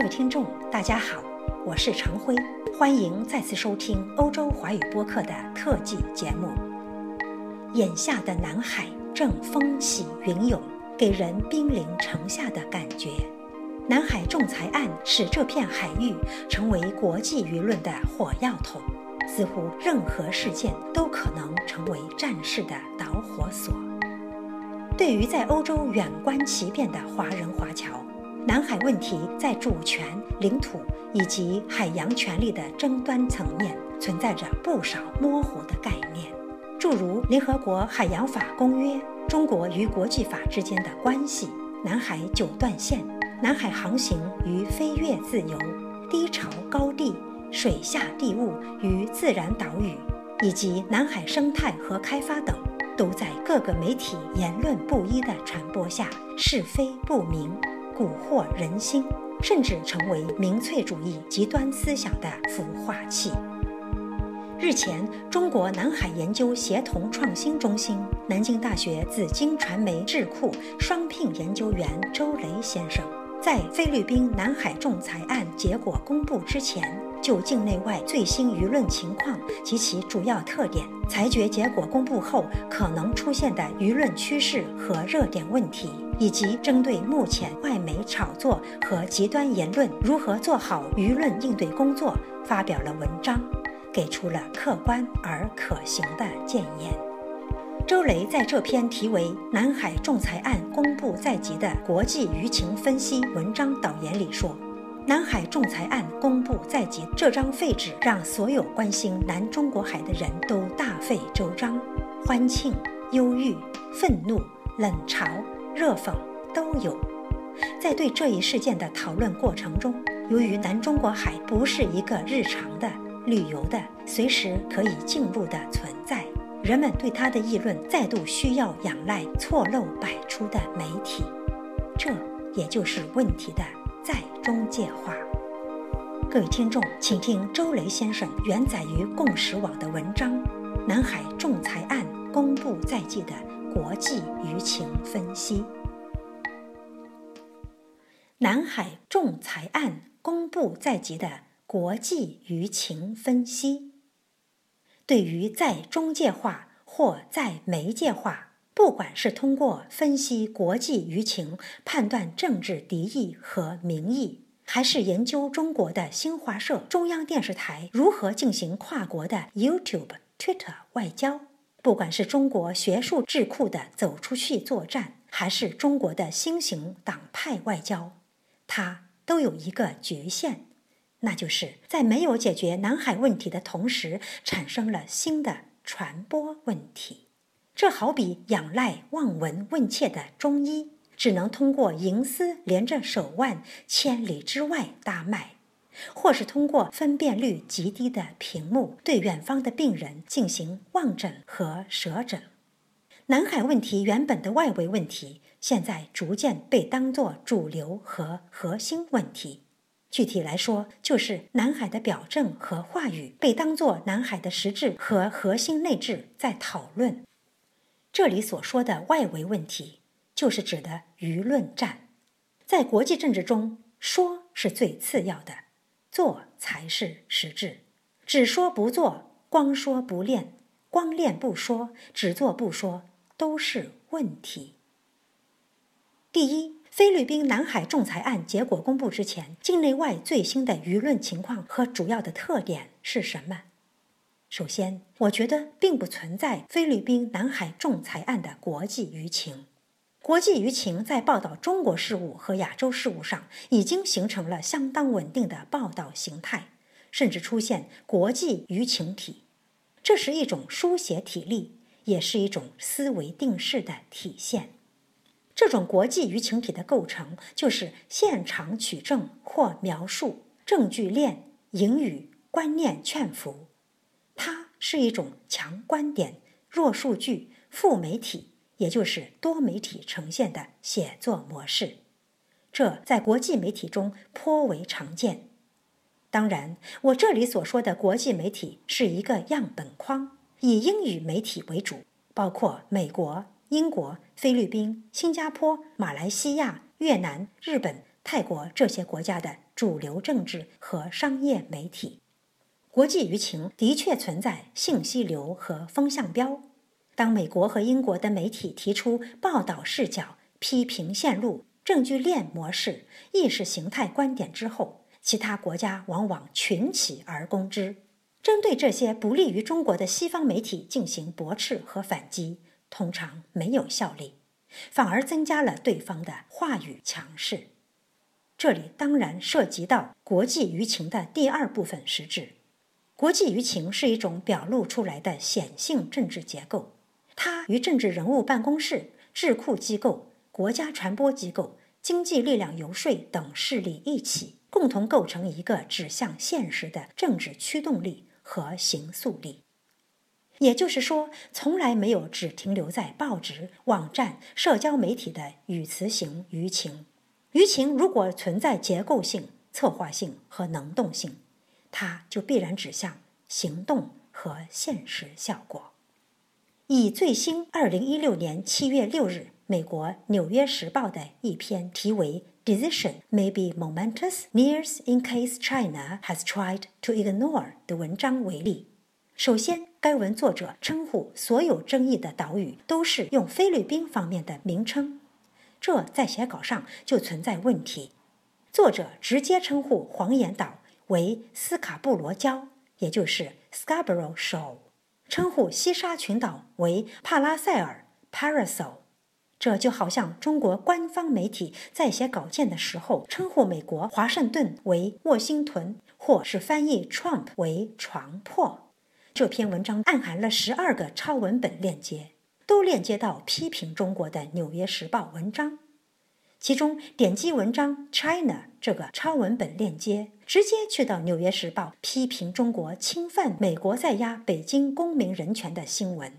各位听众，大家好，我是常辉，欢迎再次收听欧洲华语播客的特辑节目。眼下的南海正风起云涌，给人兵临城下的感觉。南海仲裁案使这片海域成为国际舆论的火药桶，似乎任何事件都可能成为战事的导火索。对于在欧洲远观其变的华人华侨，南海问题在主权、领土以及海洋权利的争端层面存在着不少模糊的概念，诸如联合国海洋法公约、中国与国际法之间的关系、南海九段线、南海航行与飞越自由、低潮高地、水下地物与自然岛屿，以及南海生态和开发等，都在各个媒体言论不一的传播下是非不明。蛊惑人心，甚至成为民粹主义极端思想的孵化器。日前，中国南海研究协同创新中心、南京大学紫金传媒智库双聘研究员周雷先生，在菲律宾南海仲裁案结果公布之前。就境内外最新舆论情况及其主要特点、裁决结果公布后可能出现的舆论趋势和热点问题，以及针对目前外媒炒作和极端言论如何做好舆论应对工作，发表了文章，给出了客观而可行的建言。周雷在这篇题为《南海仲裁案公布在即》的国际舆情分析文章导言里说。南海仲裁案公布在即，这张废纸让所有关心南中国海的人都大费周章，欢庆、忧郁、愤怒、冷嘲、热讽都有。在对这一事件的讨论过程中，由于南中国海不是一个日常的旅游的、随时可以进入的存在，人们对它的议论再度需要仰赖错漏百出的媒体，这也就是问题的。在中介化，各位听众，请听周雷先生原载于共识网的文章《南海仲裁案公布在即的国际舆情分析》。南海仲裁案公布在即的国际舆情分析，对于在中介化或在媒介化。不管是通过分析国际舆情、判断政治敌意和民意，还是研究中国的新华社、中央电视台如何进行跨国的 YouTube、Twitter 外交；不管是中国学术智库的走出去作战，还是中国的新型党派外交，它都有一个局限，那就是在没有解决南海问题的同时，产生了新的传播问题。这好比仰赖望闻问切的中医，只能通过银丝连着手腕千里之外搭脉，或是通过分辨率极低的屏幕对远方的病人进行望诊和舌诊。南海问题原本的外围问题，现在逐渐被当作主流和核心问题。具体来说，就是南海的表证和话语被当作南海的实质和核心内质在讨论。这里所说的外围问题，就是指的舆论战。在国际政治中，说是最次要的，做才是实质。只说不做，光说不练，光练不说，只做不说，都是问题。第一，菲律宾南海仲裁案结果公布之前，境内外最新的舆论情况和主要的特点是什么？首先，我觉得并不存在菲律宾南海仲裁案的国际舆情。国际舆情在报道中国事务和亚洲事务上已经形成了相当稳定的报道形态，甚至出现国际舆情体。这是一种书写体力，也是一种思维定式的体现。这种国际舆情体的构成，就是现场取证或描述、证据链、引语、观念劝服。它是一种强观点、弱数据、负媒体，也就是多媒体呈现的写作模式，这在国际媒体中颇为常见。当然，我这里所说的国际媒体是一个样本框，以英语媒体为主，包括美国、英国、菲律宾、新加坡、马来西亚、越南、日本。泰国这些国家的主流政治和商业媒体。国际舆情的确存在信息流和风向标。当美国和英国的媒体提出报道视角、批评线路、证据链模式、意识形态观点之后，其他国家往往群起而攻之，针对这些不利于中国的西方媒体进行驳斥和反击，通常没有效力，反而增加了对方的话语强势。这里当然涉及到国际舆情的第二部分实质。国际舆情是一种表露出来的显性政治结构，它与政治人物办公室、智库机构、国家传播机构、经济力量游说等势力一起。共同构成一个指向现实的政治驱动力和形塑力，也就是说，从来没有只停留在报纸、网站、社交媒体的语词型舆情。舆情如果存在结构性、策划性和能动性，它就必然指向行动和现实效果。以最新二零一六年七月六日美国《纽约时报》的一篇题为。Decision may be momentous news in case China has tried to ignore 的文章为例。首先，该文作者称呼所有争议的岛屿都是用菲律宾方面的名称，这在写稿上就存在问题。作者直接称呼黄岩岛为斯卡布罗礁，也就是 Scarborough Shoal，称呼西沙群岛为帕拉塞尔 Parasol。这就好像中国官方媒体在写稿件的时候，称呼美国华盛顿为沃星屯，或是翻译 Trump 为床破。这篇文章暗含了十二个超文本链接，都链接到批评中国的《纽约时报》文章。其中点击文章 China 这个超文本链接，直接去到《纽约时报》批评中国侵犯美国在押北京公民人权的新闻。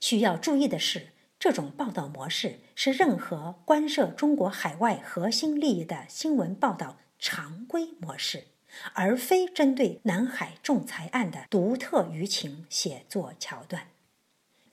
需要注意的是。这种报道模式是任何关涉中国海外核心利益的新闻报道常规模式，而非针对南海仲裁案的独特舆情写作桥段。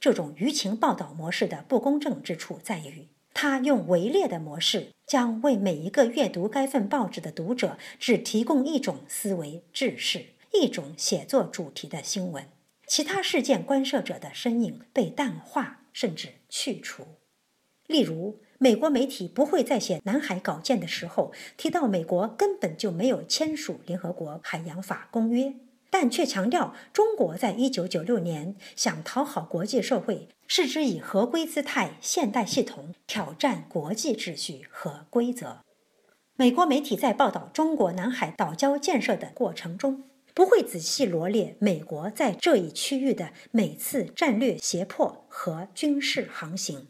这种舆情报道模式的不公正之处在于，他用围猎的模式，将为每一个阅读该份报纸的读者只提供一种思维制式、一种写作主题的新闻，其他事件关涉者的身影被淡化。甚至去除。例如，美国媒体不会在写南海稿件的时候提到美国根本就没有签署联合国海洋法公约，但却强调中国在一九九六年想讨好国际社会，是指以合规姿态、现代系统挑战国际秩序和规则。美国媒体在报道中国南海岛礁建设的过程中。不会仔细罗列美国在这一区域的每次战略胁迫和军事航行。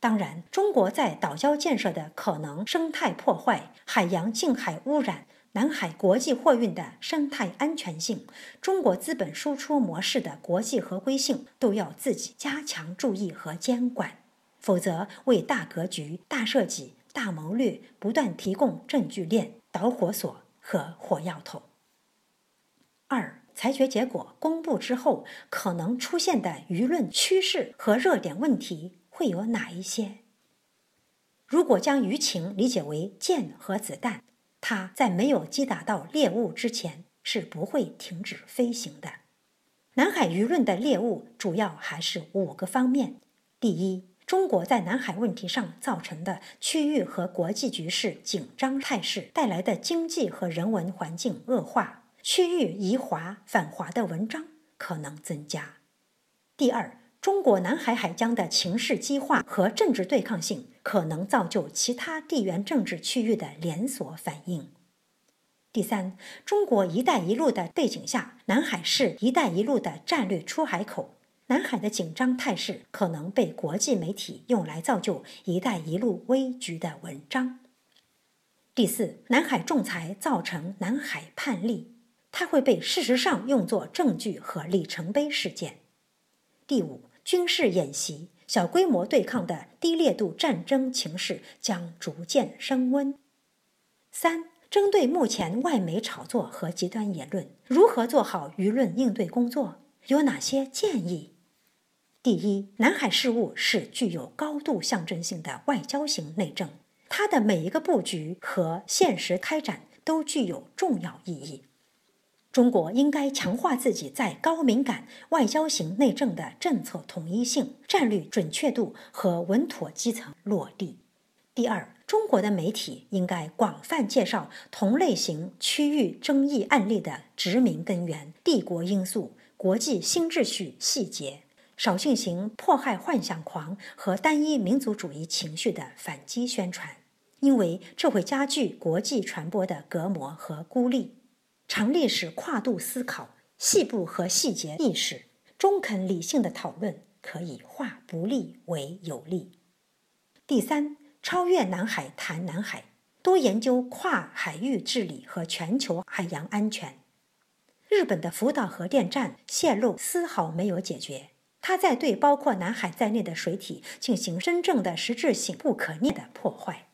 当然，中国在岛礁建设的可能生态破坏、海洋近海污染、南海国际货运的生态安全性、中国资本输出模式的国际合规性，都要自己加强注意和监管，否则为大格局、大设计、大谋略不断提供证据链、导火索和火药桶。二、裁决结果公布之后，可能出现的舆论趋势和热点问题会有哪一些？如果将舆情理解为箭和子弹，它在没有击打到猎物之前是不会停止飞行的。南海舆论的猎物主要还是五个方面：第一，中国在南海问题上造成的区域和国际局势紧张态势带来的经济和人文环境恶化。区域移华反华的文章可能增加。第二，中国南海海疆的情势激化和政治对抗性可能造就其他地缘政治区域的连锁反应。第三，中国“一带一路”的背景下，南海是“一带一路”的战略出海口，南海的紧张态势可能被国际媒体用来造就“一带一路”危局的文章。第四，南海仲裁造成南海叛逆。它会被事实上用作证据和里程碑事件。第五，军事演习、小规模对抗的低烈度战争情势将逐渐升温。三，针对目前外媒炒作和极端言论，如何做好舆论应对工作？有哪些建议？第一，南海事务是具有高度象征性的外交型内政。它的每一个布局和现实开展都具有重要意义。中国应该强化自己在高敏感外交型内政的政策统一性、战略准确度和稳妥基层落地。第二，中国的媒体应该广泛介绍同类型区域争议案例的殖民根源、帝国因素、国际新秩序细节，少进行迫害幻想狂和单一民族主义情绪的反击宣传，因为这会加剧国际传播的隔膜和孤立。长历史跨度思考、细部和细节意识、中肯理性的讨论，可以化不利为有利。第三。超越南海谈南海，多研究跨海域治理和全球海洋安全。日本的福岛核电站泄漏丝毫没有解决，它在对包括南海在内的水体进行真正的实质性不可逆的破坏。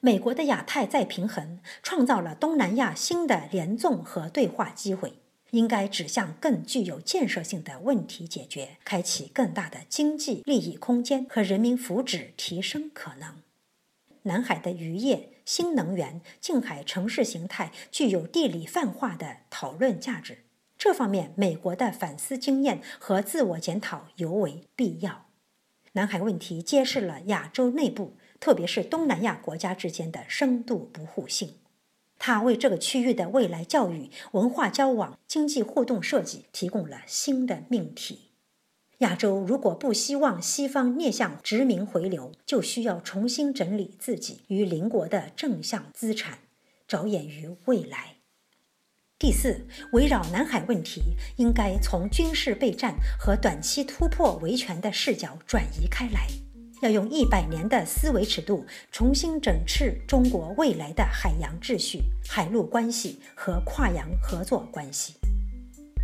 美国的亚太再平衡创造了东南亚新的联纵和对话机会，应该指向更具有建设性的问题解决，开启更大的经济利益空间和人民福祉提升可能。南海的渔业、新能源、近海城市形态具有地理泛化的讨论价值。这方面，美国的反思经验和自我检讨尤为必要。南海问题揭示了亚洲内部，特别是东南亚国家之间的深度不互信。它为这个区域的未来教育、文化交往、经济互动设计提供了新的命题。亚洲如果不希望西方逆向殖民回流，就需要重新整理自己与邻国的正向资产，着眼于未来。第四，围绕南海问题，应该从军事备战和短期突破维权的视角转移开来，要用一百年的思维尺度重新整治中国未来的海洋秩序、海陆关系和跨洋合作关系。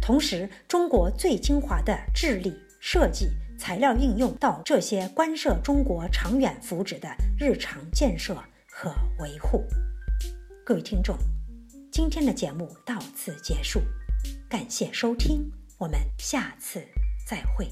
同时，中国最精华的智力。设计材料应用到这些关涉中国长远福祉的日常建设和维护。各位听众，今天的节目到此结束，感谢收听，我们下次再会。